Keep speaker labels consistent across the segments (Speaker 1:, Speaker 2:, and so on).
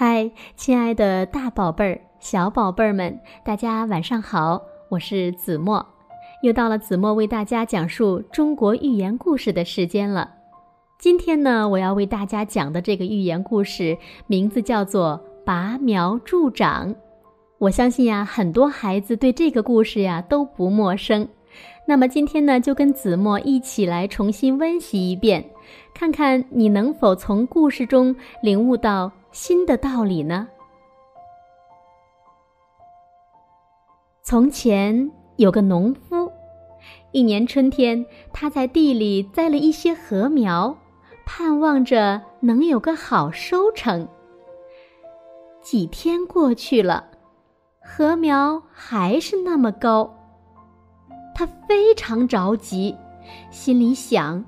Speaker 1: 嗨，亲爱的大宝贝儿、小宝贝儿们，大家晚上好！我是子墨，又到了子墨为大家讲述中国寓言故事的时间了。今天呢，我要为大家讲的这个寓言故事名字叫做《拔苗助长》。我相信呀，很多孩子对这个故事呀都不陌生。那么今天呢，就跟子墨一起来重新温习一遍，看看你能否从故事中领悟到。新的道理呢？从前有个农夫，一年春天，他在地里栽了一些禾苗，盼望着能有个好收成。几天过去了，禾苗还是那么高，他非常着急，心里想：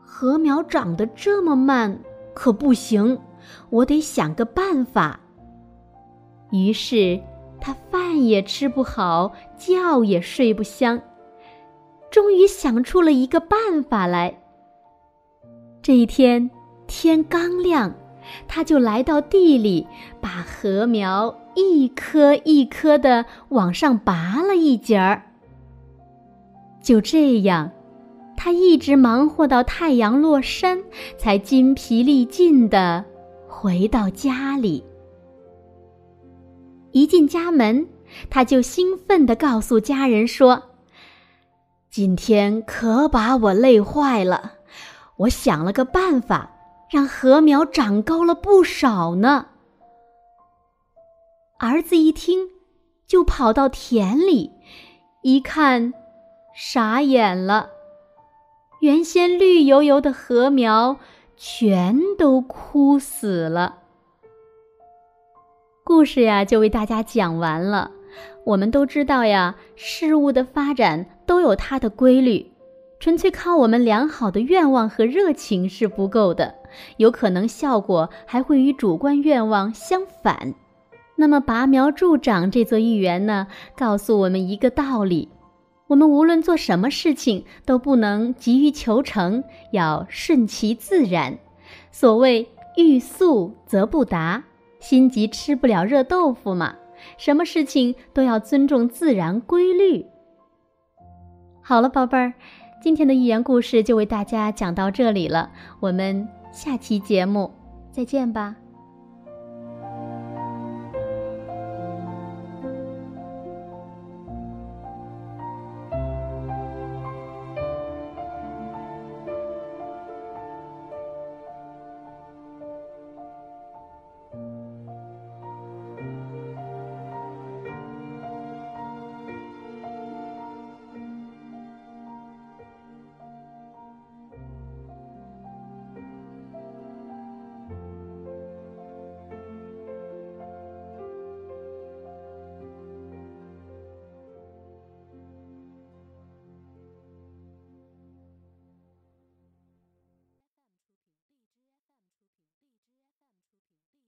Speaker 1: 禾苗长得这么慢，可不行。我得想个办法。于是，他饭也吃不好，觉也睡不香，终于想出了一个办法来。这一天，天刚亮，他就来到地里，把禾苗一颗一颗的往上拔了一截儿。就这样，他一直忙活到太阳落山，才筋疲力尽的。回到家里，一进家门，他就兴奋地告诉家人说：“今天可把我累坏了，我想了个办法，让禾苗长高了不少呢。”儿子一听，就跑到田里，一看，傻眼了，原先绿油油的禾苗。全都枯死了。故事呀，就为大家讲完了。我们都知道呀，事物的发展都有它的规律，纯粹靠我们良好的愿望和热情是不够的，有可能效果还会与主观愿望相反。那么，拔苗助长这座寓言呢，告诉我们一个道理。我们无论做什么事情，都不能急于求成，要顺其自然。所谓“欲速则不达”，心急吃不了热豆腐嘛。什么事情都要尊重自然规律。好了，宝贝儿，今天的寓言故事就为大家讲到这里了，我们下期节目再见吧。